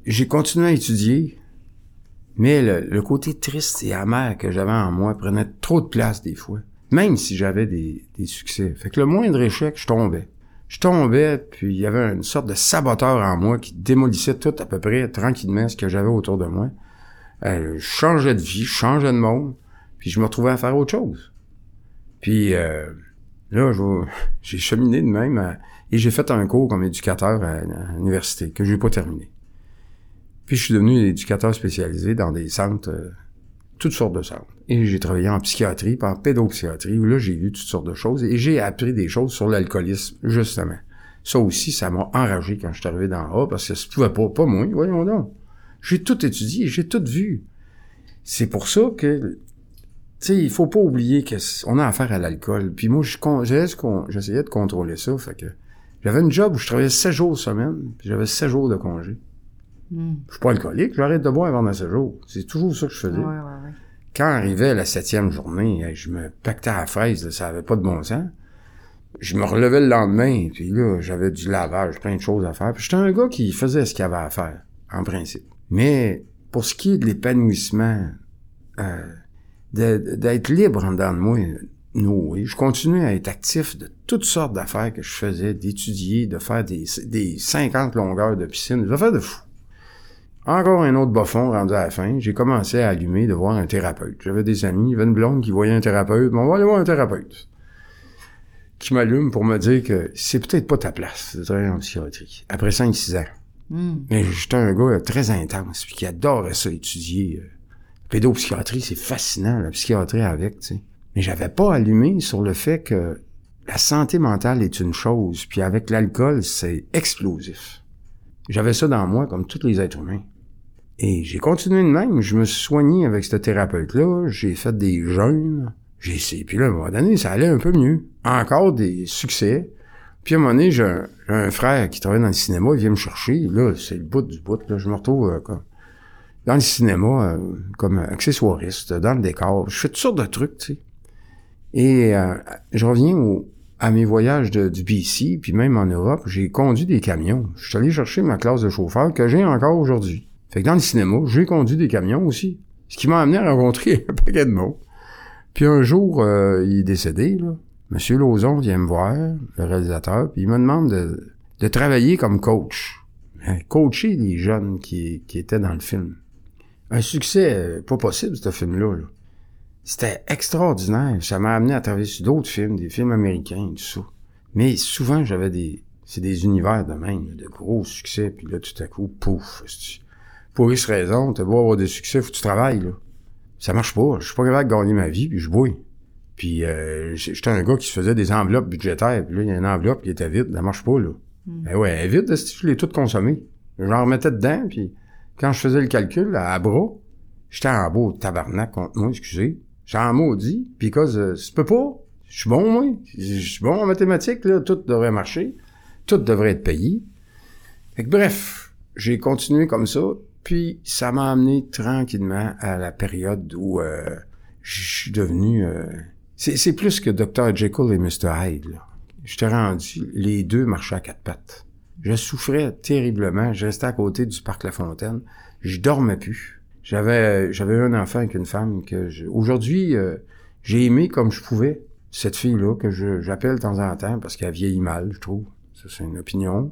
J'ai continué à étudier, mais le, le côté triste et amer que j'avais en moi prenait trop de place des fois, même si j'avais des, des succès. Fait que le moindre échec, je tombais. Je tombais, puis il y avait une sorte de saboteur en moi qui démolissait tout à peu près tranquillement ce que j'avais autour de moi. Euh, je changeais de vie, je changeais de monde, puis je me retrouvais à faire autre chose. Puis euh, là, je- (laughs) j'ai cheminé de même à- et j'ai fait un cours comme éducateur à, l'université que j'ai pas terminé. Puis je suis devenu éducateur spécialisé dans des centres, euh, toutes sortes de centres. Et j'ai travaillé en psychiatrie, puis en pédopsychiatrie, où là j'ai vu toutes sortes de choses et j'ai appris des choses sur l'alcoolisme, justement. Ça aussi, ça m'a enragé quand je suis arrivé dans A, parce que ça pouvait pas, pas moi, voyons donc. J'ai tout étudié, j'ai tout vu. C'est pour ça que, sais, il faut pas oublier qu'on a affaire à l'alcool. Puis moi, j'essayais de contrôler ça, fait que j'avais une job où je travaillais 7 jours semaine, puis j'avais 7 jours de congé. Hmm. Je suis pas alcoolique, j'arrête de boire avant 7 jours. C'est toujours ça que je faisais. Ouais, ouais, ouais. Quand arrivait la septième journée, je me pactais à la fraise, là, ça avait pas de bon sens. Je me relevais le lendemain, puis là, j'avais du lavage, plein de choses à faire. Puis j'étais un gars qui faisait ce qu'il avait à faire, en principe. Mais pour ce qui est de l'épanouissement, euh, d'être libre en dedans de moi, oui. Je continuais à être actif de toutes sortes d'affaires que je faisais, d'étudier, de faire des, des 50 longueurs de piscine, des affaires de fou. Encore un autre bas-fond rendu à la fin. J'ai commencé à allumer de voir un thérapeute. J'avais des amis, il y avait une blonde qui voyait un thérapeute. Bon, on va aller voir un thérapeute. Qui m'allume pour me dire que c'est peut-être pas ta place de travailler en psychiatrie. Après 5-6 ans. Hmm. Mais j'étais un gars très intense, puis qui adorait ça, étudier. euh. Pédopsychiatrie, c'est fascinant, la psychiatrie avec, tu sais. Mais j'avais pas allumé sur le fait que la santé mentale est une chose, puis avec l'alcool, c'est explosif. J'avais ça dans moi, comme tous les êtres humains. Et j'ai continué de même. Je me suis soigné avec ce thérapeute-là. J'ai fait des jeûnes. J'ai essayé. Puis là, à un moment donné, ça allait un peu mieux. Encore des succès. Puis à un moment donné, j'ai un, frère qui travaille dans le cinéma. Il vient me chercher. Là, c'est le bout du bout. Là, je me retrouve euh, dans le cinéma euh, comme accessoiriste, dans le décor. Je fais toutes sortes de trucs, tu sais. Et euh, je reviens au, à mes voyages de, du BC, puis même en Europe, j'ai conduit des camions. Je suis allé chercher ma classe de chauffeur que j'ai encore aujourd'hui. Fait que dans le cinéma, j'ai conduit des camions aussi. Ce qui m'a amené à rencontrer (laughs) un paquet de monde. Puis un jour, euh, il est décédé, là. Monsieur Lauzon vient me voir, le réalisateur, puis il me demande de, de travailler comme coach. Coacher les jeunes qui, qui étaient dans le film. Un succès euh, pas possible, ce film-là. là. C'était extraordinaire. Ça m'a amené à travailler sur d'autres films, des films américains, tout ça. Mais souvent, j'avais des... C'est des univers de même, de gros succès, puis là, tout à coup, pouf. Pour X raison, t'as beau avoir des succès, faut que tu travailles, là. Ça marche pas. Je suis pas capable de gagner ma vie, puis je bouille. Puis euh, j'étais un gars qui se faisait des enveloppes budgétaires, puis là, il y a une enveloppe qui était vide, ça marche pas, là. Ben ouais, elle est vide, je l'ai toute consommée. J'en remettais dedans, puis quand je faisais le calcul, à bras, J'étais en beau tabarnak contre moi, excusez. J'étais en maudit, puis cause, euh, c'est peux pas. Je suis bon, moi. Je suis bon en mathématiques, là. Tout devrait marcher. Tout devrait être payé. Fait que bref, j'ai continué comme ça, puis ça m'a amené tranquillement à la période où euh, je suis devenu... euh, c'est, plus que Dr. Jekyll et Mr. Hyde, là. J'étais rendu, les deux marchaient à quatre pattes. Je souffrais terriblement. Je restais à côté du parc La Fontaine. Je dormais plus. J'avais, j'avais un enfant avec une femme que je- aujourd'hui, euh, j'ai aimé comme je pouvais cette fille-là que je, j'appelle de temps en temps parce qu'elle vieillit mal, je trouve. Ça, c'est une opinion.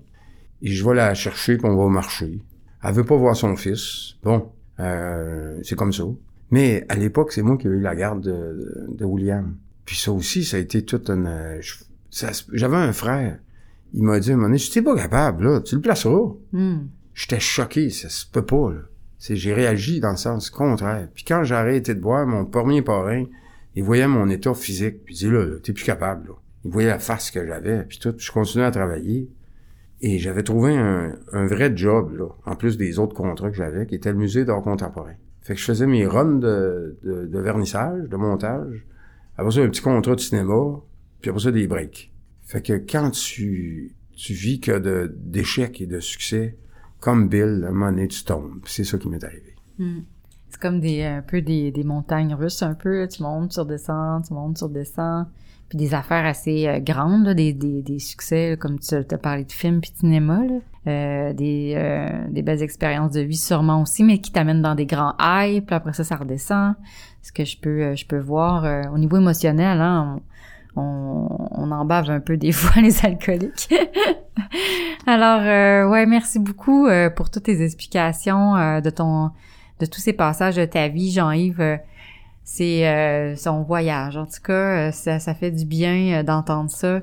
Et je vais la chercher puis on va marcher. Elle veut pas voir son fils. Bon, euh, c'est comme ça. Mais à l'époque, c'est moi qui ai eu la garde de, William. Puis ça aussi, ça a été toute une... J'avais un frère. Il m'a dit à un moment donné, pas capable, là, tu le placeras. Hmm. J'étais choqué, ça se peut pas, là. C'est, j'ai réagi dans le sens contraire. Puis quand j'ai arrêté de boire, mon premier parrain, il voyait mon état physique, puis il dit, là, là, t'es plus capable, là. Il voyait la face que j'avais, puis tout, puis je continuais à travailler. Et j'avais trouvé un, un vrai job, là, en plus des autres contrats que j'avais, qui était le musée d'art contemporain. Fait que je faisais mes runs de, de, de vernissage, de montage. Après ça, un petit contrat de cinéma, puis après ça, des breaks. Fait que quand tu, tu vis que de, d'échecs et de succès, comme Bill, à un moment donné, tu tombes. C'est ça qui m'est arrivé. Hmm. C'est comme des, un peu des, des montagnes russes, un peu. Tu montes, tu redescends, tu montes, tu redescends. Puis des affaires assez euh, grandes, là, des, des, des succès, comme tu as parlé de films puis cinéma. Euh, des, euh, des belles expériences de vie sûrement aussi, mais qui t'amènent dans des grands highs, puis après ça, ça redescend. Ce que je peux, euh, je peux voir euh, au niveau émotionnel, hein, on, on en bave un peu des (laughs) fois les alcooliques. Alors, euh, ouais, merci beaucoup euh, pour toutes tes explications euh, de ton, de tous ces passages de ta vie, Jean-Yves. euh, c'est euh, son voyage. En tout cas, euh, ça, ça fait du bien d'entendre ça.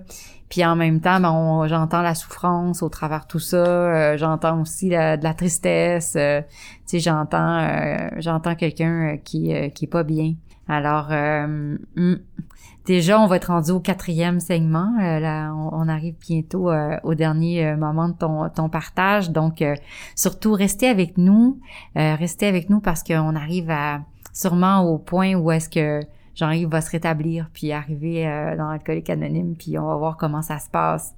Puis en même temps, ben, j'entends la souffrance au travers tout ça. euh, j'entends aussi la- de la tristesse. euh, tu sais, j'entends, euh, j'entends quelqu'un qui qui est pas bien. Alors, euh, hmm, déjà, on va être rendu au quatrième segment. Euh, là, on, arrive bientôt euh, au dernier moment de ton, ton partage. Donc, surtout, restez avec nous. Restez avec nous parce qu'on arrive sûrement au point où est-ce que Jean-Yves va se rétablir puis arriver dans l'alcoolique anonyme puis on va voir comment ça se passe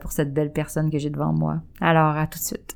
pour cette belle personne que j'ai devant moi. Alors, à tout de suite.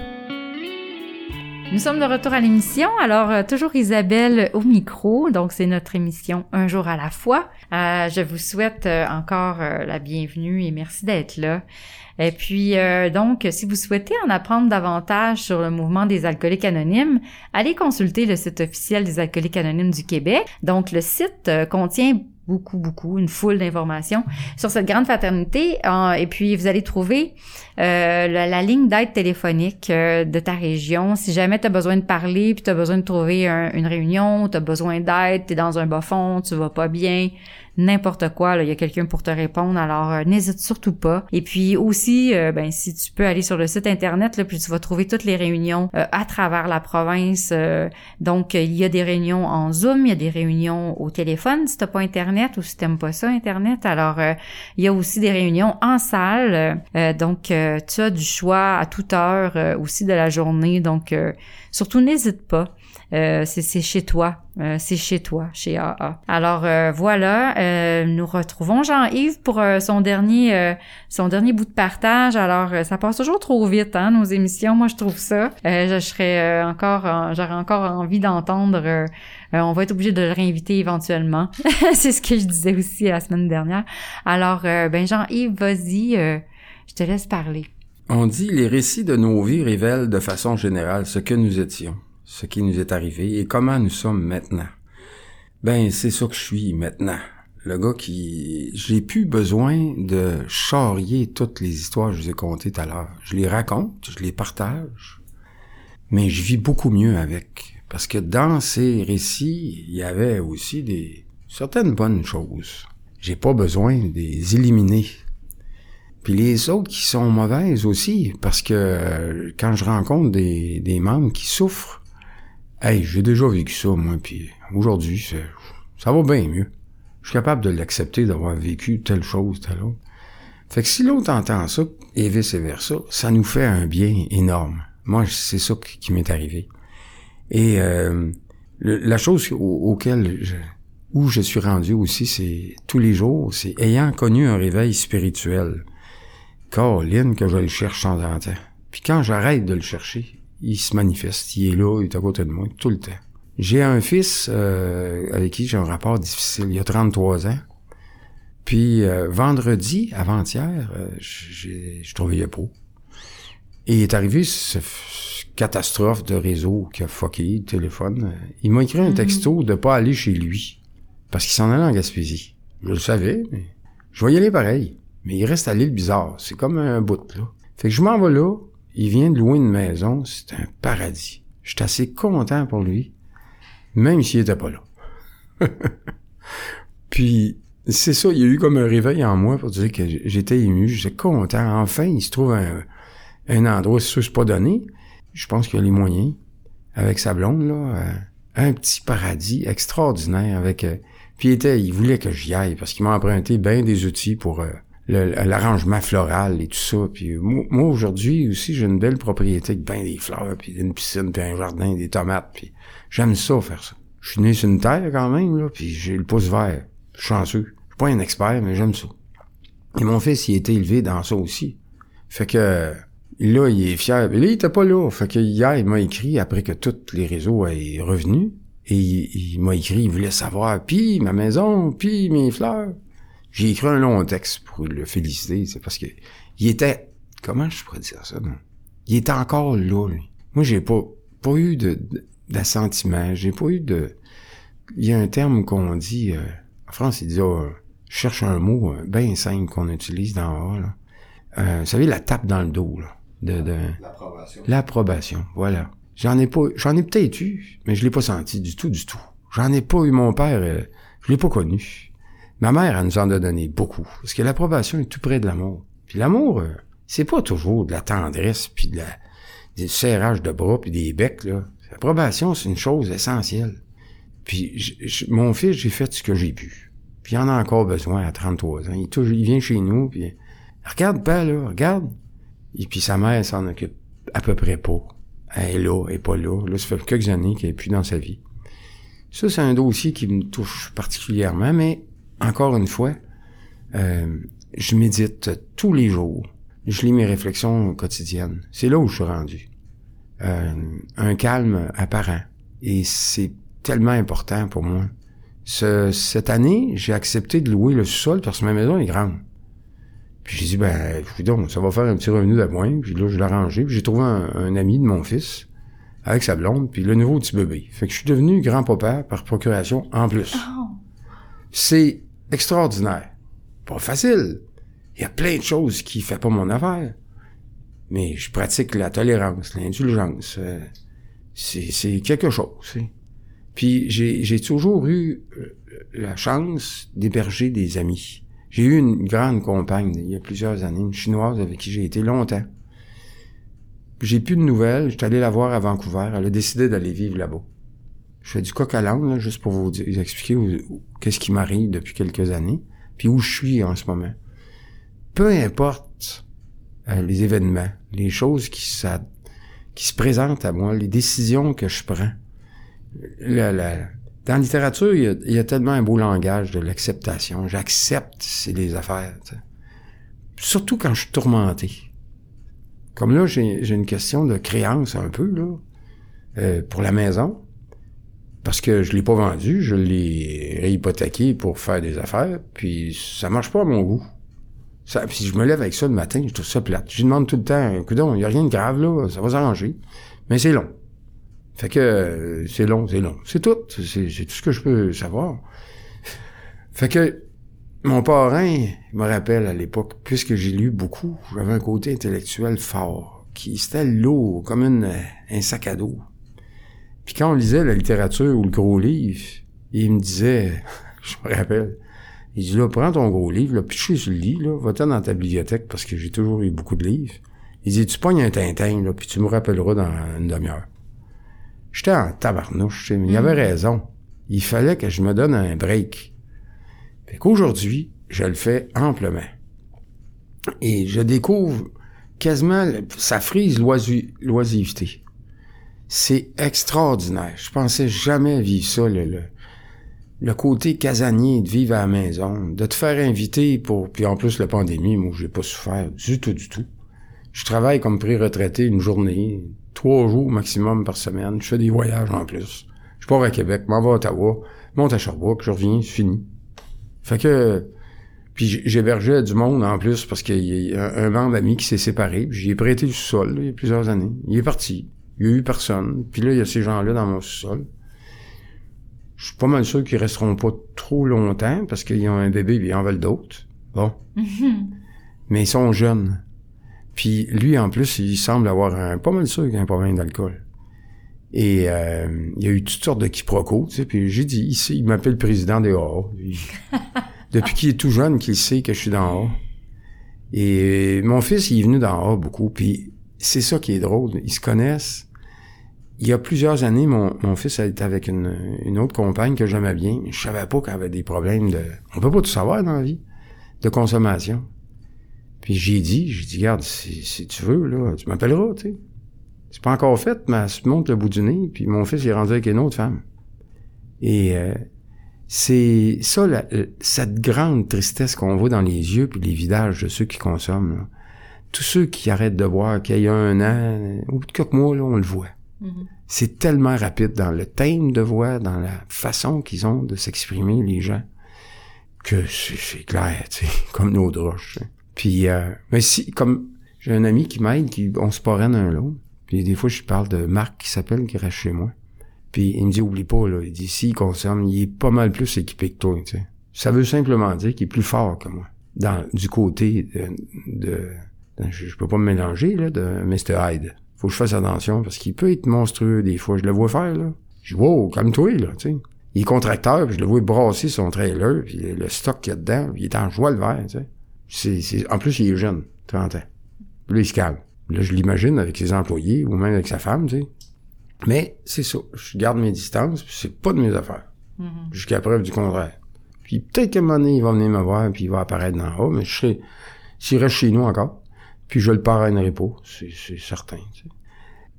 Nous sommes de retour à l'émission. Alors, euh, toujours Isabelle au micro. Donc, c'est notre émission Un jour à la fois. Euh, je vous souhaite euh, encore la bienvenue et merci d'être là. Et puis, donc, si vous souhaitez en apprendre davantage sur le mouvement des alcooliques anonymes, allez consulter le site officiel des alcooliques anonymes du Québec. Donc, le site contient beaucoup, beaucoup, une foule d'informations sur cette grande fraternité. Euh, et puis, vous allez trouver euh, la, ligne d'aide téléphonique euh, de ta région. Si jamais tu as besoin de parler, puis tu as besoin de trouver un- une réunion, tu as besoin d'aide, tu es dans un bas fond, tu vas pas bien, n'importe quoi, il y a quelqu'un pour te répondre. Alors, euh, n'hésite surtout pas. Et puis aussi, euh, ben, si tu peux aller sur le site Internet, là, puis tu vas trouver toutes les réunions euh, à travers la province. donc, il y a des réunions en Zoom, il y a des réunions au téléphone si t'as pas Internet ou si t'aimes pas ça, Internet. Alors, il y a aussi des réunions en salle. Donc, tu as du choix à toute heure aussi de la journée. Donc, surtout, n'hésite pas. Euh, c'est chez toi. Euh, c'est chez toi, chez AA. Alors euh, voilà, euh, nous retrouvons Jean-Yves pour euh, son dernier euh, son dernier bout de partage. Alors ça passe toujours trop vite, hein, nos émissions. Moi, je trouve ça. Je serais encore, en- j'aurais encore envie d'entendre. on va être obligé de le réinviter éventuellement. (laughs) c'est ce que je disais aussi la semaine dernière. Alors, ben Jean-Yves, vas-y, je te laisse parler. On dit les récits de nos vies révèlent de façon générale ce que nous étions, ce qui nous est arrivé et comment nous sommes maintenant. Ben, c'est ça que je suis maintenant. Le gars qui... J'ai plus besoin de charrier toutes les histoires que je vous ai contées tout à l'heure. Je les raconte, je les partage, mais je vis beaucoup mieux avec. Parce que dans ces récits, il y avait aussi des certaines bonnes choses. j'ai pas besoin de les éliminer. Puis les autres qui sont mauvaises aussi, parce que euh, quand je rencontre des, des membres qui souffrent, hey, j'ai déjà vécu ça, moi, puis aujourd'hui, ça va bien mieux. Je suis capable de l'accepter d'avoir vécu telle chose, telle autre. Fait que si l'autre entend ça, et vice-versa, ça nous fait un bien énorme. Moi, c'est ça qui, m'est arrivé. Et euh, la chose au- auquel je, où je suis rendu aussi, c'est tous les jours, c'est ayant connu un réveil spirituel. Caroline, que je le cherche sans temps. Puis quand j'arrête de le chercher, il se manifeste, il est là, il est à côté de moi, tout le temps. J'ai un fils euh, avec qui j'ai un rapport difficile, il a 33 ans. Puis euh, vendredi, avant-hier, euh, j'ai- je travaillais pas. Et il est arrivé ce f- catastrophe de réseau qui a fucké le téléphone. Il m'a écrit un texto de pas aller chez lui. Parce qu'il s'en allait en Gaspésie. Je le savais, mais je vais y aller pareil. Mais il reste à l'île bizarre. C'est comme un bout, là. Fait que je m'en vais là. Il vient de louer une maison. C'est un paradis. J'étais assez content pour lui. Même s'il était pas là. (laughs) Puis, c'est ça, il y a eu comme un réveil en moi pour dire que j'étais ému, j'étais content. Enfin, il se trouve un, un endroit, c'est sûr, donné. Je pense qu'il a les moyens. Avec sa blonde, là, euh, un petit paradis extraordinaire avec... euh, puis il était, il voulait que j'y aille parce qu'il m'a emprunté bien des outils pour euh, l'arrangement floral et tout ça. Puis euh, moi, aujourd'hui aussi, j'ai une belle propriété avec bien des fleurs, puis une piscine, puis un jardin, des tomates. Puis j'aime ça, faire ça. Je suis né sur une terre quand même, là, puis j'ai le pouce vert. Je suis chanceux. Je suis pas un expert, mais j'aime ça. Et mon fils, il a été élevé dans ça aussi. Fait que là, il est fier. Mais là, il était pas là. Fait que hier, il m'a écrit après que tous les réseaux aient revenu. Et il, il m'a écrit, il voulait savoir, puis ma maison, puis mes fleurs. J'ai écrit un long texte pour le féliciter, c'est parce que il était, comment je pourrais dire ça, non? Il était encore là, lui. Moi, j'ai pas, pas eu de, d'assentiment, j'ai pas eu de, il y a un terme qu'on dit, euh, en France, il dit, ah, je cherche un mot euh, bien simple qu'on utilise dans là. Euh, vous savez, la tape dans le dos, là. De, de... L'approbation. L'approbation, voilà. J'en ai pas, j'en ai peut-être eu, mais je l'ai pas senti du tout, du tout. J'en ai pas eu mon père, euh, je l'ai pas connu. Ma mère, elle nous en a donné beaucoup. Parce que l'approbation est tout près de l'amour. Puis l'amour, euh, c'est pas toujours de la tendresse, puis de la, des serrages de bras, puis des becs, là. L'approbation, c'est une chose essentielle. Puis mon fils, j'ai fait ce que j'ai pu. Puis il en a encore besoin à 33 ans. Il, il vient chez nous, puis regarde pas là, regarde. Et puis sa mère s'en occupe à peu près pas. Elle est là, elle est pas là. Là, ça fait quelques années qu'elle est plus dans sa vie. Ça, c'est un dossier qui me touche particulièrement, mais encore une fois, euh, je médite tous les jours. Je lis mes réflexions quotidiennes. C'est là où je suis rendu. Euh, un calme apparent. Et c'est tellement important pour moi. Ce- cette année, j'ai accepté de louer le sous-sol parce que ma maison est grande. Puis j'ai dit, ben, donc, ça va faire un petit revenu d'appoint. Puis là, je l'ai arrangé. Puis j'ai trouvé un, un ami de mon fils avec sa blonde, puis le nouveau petit bébé. Fait que je suis devenu grand-papa par procuration en plus. C'est extraordinaire. Pas facile. Il y a plein de choses qui fait pas mon affaire. Mais je pratique la tolérance, l'indulgence. euh, c'est, quelque chose. Puis j'ai, j'ai toujours eu euh, la chance d'héberger des amis. J'ai eu une grande compagne il y a plusieurs années, une chinoise avec qui j'ai été longtemps. J'ai plus de nouvelles. J'étais allé la voir à Vancouver. Elle a décidé d'aller vivre là-bas. Je fais du coq à l'âne, juste pour vous, vous expliquer qu'est-ce qui m'arrive depuis quelques années, puis où je suis en ce moment. Peu importe euh, les événements, les choses qui, se présentent à moi, les décisions que je prends. Dans la littérature, il y, a, tellement un beau langage de l'acceptation. J'accepte, c'est les affaires. Surtout quand je suis tourmenté. Comme là, j'ai j'ai une question de créance un peu, là, euh, pour la maison. Parce que je l'ai pas vendu, je l'ai réhypothéqué pour faire des affaires, puis ça marche pas à mon goût. Ça, puis je me lève avec ça le matin, je trouve ça plate. Je lui demande tout le temps, écoute, il y a rien de grave là, ça va s'arranger. Mais c'est long. Fait que euh, c'est long, c'est long. C'est tout. C'est tout ce que je peux savoir. Fait que mon parrain me rappelle à l'époque, puisque j'ai lu beaucoup, j'avais un côté intellectuel fort, qui c'était lourd, comme une, euh, un sac à dos. Puis quand on lisait la littérature ou le gros livre, il me disait, (laughs) je me rappelle, Il dit, là, prends ton gros livre, là, piché sur le lit, là, va-t'en dans ta bibliothèque, parce que j'ai toujours eu beaucoup de livres. Il dit, tu pognes un Tintin, là, puis tu me rappelleras dans une demi-heure. J'étais en tabarnouche, tu sais, mais il avait raison. Il fallait que je me donne un break. Fait qu'aujourd'hui, je le fais amplement. Et je découvre quasiment, ça frise l'oisi- l'oisiveté. C'est extraordinaire. Je pensais jamais vivre ça, le, le, le côté casanier de vivre à la maison, de te faire inviter pour, puis en plus la pandémie, moi j'ai pas souffert du tout, du tout. Je travaille comme pré-retraité une journée, trois jours maximum par semaine. Je fais des voyages en plus. Je pars à Québec, m'en vais à Ottawa, monte à Sherbrooke, je reviens, c'est fini. Fait que, puis j'hébergeais du monde en plus parce qu'il y a un, membre ami qui s'est séparé, j'y ai prêté du sol il y a plusieurs années. Il est parti. Il y a eu personne. Puis là, il y a ces gens-là dans mon sous-sol. Je suis pas mal sûr qu'ils resteront pas trop longtemps parce qu'ils ont un bébé et ils en veulent d'autres. Bon. (laughs) Mais ils sont jeunes. Puis lui, en plus, il semble avoir un, pas mal sûr qu'il a un problème d'alcool. Et euh, il y a eu toutes sortes de quiproquos, tu sais. Puis j'ai dit, ici, il m'appelle président des. Puis, (laughs) depuis qu'il est tout jeune, qu'il sait que je suis dans A. Et mon fils, il est venu dans A beaucoup. Puis c'est ça qui est drôle. Ils se connaissent. Il y a plusieurs années, mon, mon fils été avec une, une autre compagne que j'aimais bien. Je savais pas qu'elle avait des problèmes de... On peut pas tout savoir dans la vie. De consommation. Puis j'ai dit, j'ai dit, regarde, si, tu veux, là, tu m'appelleras, tu sais. C'est pas encore fait, mais elle se monte le bout du nez, puis mon fils il est rendu avec une autre femme. Et euh, c'est ça, euh, cette grande tristesse qu'on voit dans les yeux puis les visages de ceux qui consomment. Tous ceux qui arrêtent de boire, qu'il y a un an, ou quelques mois, là, on le voit. C'est tellement rapide dans le thème de voix, dans la façon qu'ils ont de s'exprimer, les gens, que c'est clair, tu sais, (laughs) comme nos droches. hein. Puis, euh, mais si, comme j'ai un ami qui m'aide, qui on se parraine un l'autre, puis des fois, je parle de Marc qui s'appelle, qui reste chez moi. Puis il me dit, oublie pas, là, il dit, s'il consomme, il est pas mal plus équipé que toi, tu sais. Ça veut simplement dire qu'il est plus fort que moi. Dans, du côté de, de- de- je, je peux pas me mélanger, là, de Mr. Hyde. Faut que je fasse attention, parce qu'il peut être monstrueux des fois. Je le vois faire, là. Je dis, wow, calme-toi, là, tu sais. Il est contracteur, puis je le vois brasser son trailer, puis le stock qu'il y a dedans, puis il est en joie le vert, tu sais. C'est, c'est, en plus, il est jeune, 30 ans. Puis là, il se calme. Là, je l'imagine avec ses employés, ou même avec sa femme, tu sais. Mais c'est ça. Je garde mes distances, puis c'est pas de mes affaires. Jusqu'à preuve du contraire. Puis peut-être qu'à un moment donné, il va venir me voir, puis il va apparaître dans haut, mais je serai, s'il reste chez nous encore, puis je le parrainerai pas, c'est, c'est certain. tu sais.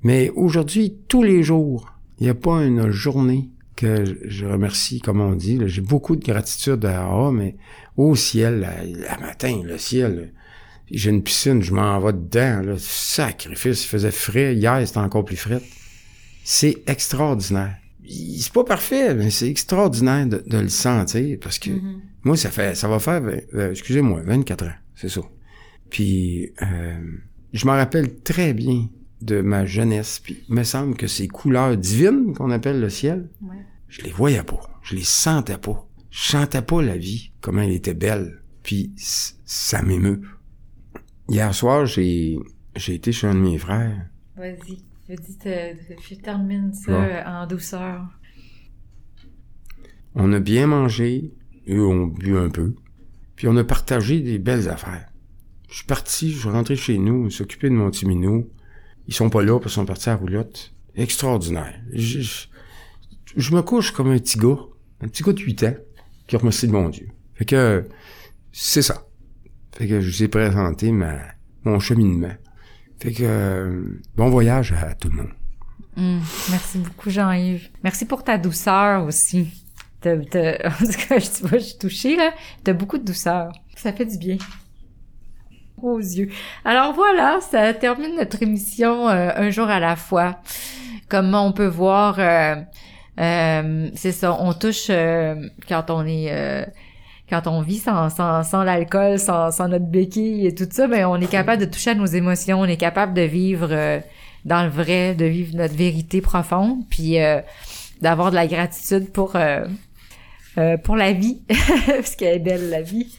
Mais aujourd'hui, tous les jours, il n'y a pas une journée que je- remercie, comme on dit. J'ai beaucoup de gratitude à A, mais au ciel, la, matin, le ciel, j'ai une piscine, je m'en vais dedans, là, sacrifice, il faisait frais, hier c'était encore plus frais. C'est extraordinaire. C'est pas parfait, mais c'est extraordinaire de, de le sentir, parce que moi, ça fait, ça va faire, euh, excusez-moi, 24 ans, c'est ça. Puis, euh, je me rappelle très bien de ma jeunesse, puis il me semble que ces couleurs divines qu'on appelle le ciel, je les voyais pas, je les sentais pas. Je sentais pas la vie, comment elle était belle. Puis ça m'émeut. Hier soir, j'ai j'ai été chez un de mes frères. Vas-y, vas-y, te- je termine ça en douceur. On a bien mangé, eux ont bu un peu, puis on a partagé des belles affaires. Je suis parti, je suis rentré chez nous, s'occuper de mon petit minou. Ils sont pas là parce qu'ils sont partis à roulotte. Extraordinaire. Je, me couche comme un petit gars, un petit gars de 8 ans, qui remercie le bon Dieu. Fait que, c'est ça. Fait que je vous ai présenté ma, mon cheminement. Fait que, bon voyage à tout le monde. Hum, merci beaucoup, Jean-Yves. Merci pour ta douceur aussi. (laughs) En tout cas, je, je suis touchée, là. T'as beaucoup de douceur. Ça fait du bien. Aux yeux. Alors voilà, ça termine notre émission euh, Un jour à la fois. Comme on peut voir, euh, euh, c'est ça, on touche euh, quand on est... euh, quand on vit sans, sans, sans l'alcool, sans, sans notre béquille et tout ça, ben on est capable de toucher à nos émotions, on est capable de vivre euh, dans le vrai, de vivre notre vérité profonde, puis d'avoir de la gratitude pour pour la vie, (laughs) parce qu'elle est belle la vie.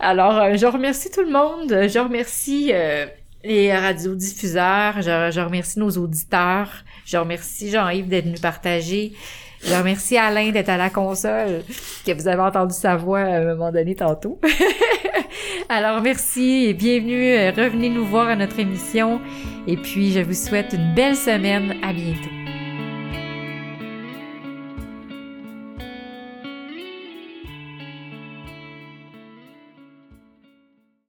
Alors, euh, je remercie tout le monde. Je remercie euh, les radiodiffuseurs. Je, je remercie nos auditeurs. Je remercie Jean-Yves d'être venu partager. Je remercie Alain d'être à la console, que vous avez entendu sa voix à un moment donné tantôt. (laughs) Alors merci et bienvenue. Euh, Revenez nous voir à notre émission. Et puis je vous souhaite une belle semaine. À bientôt.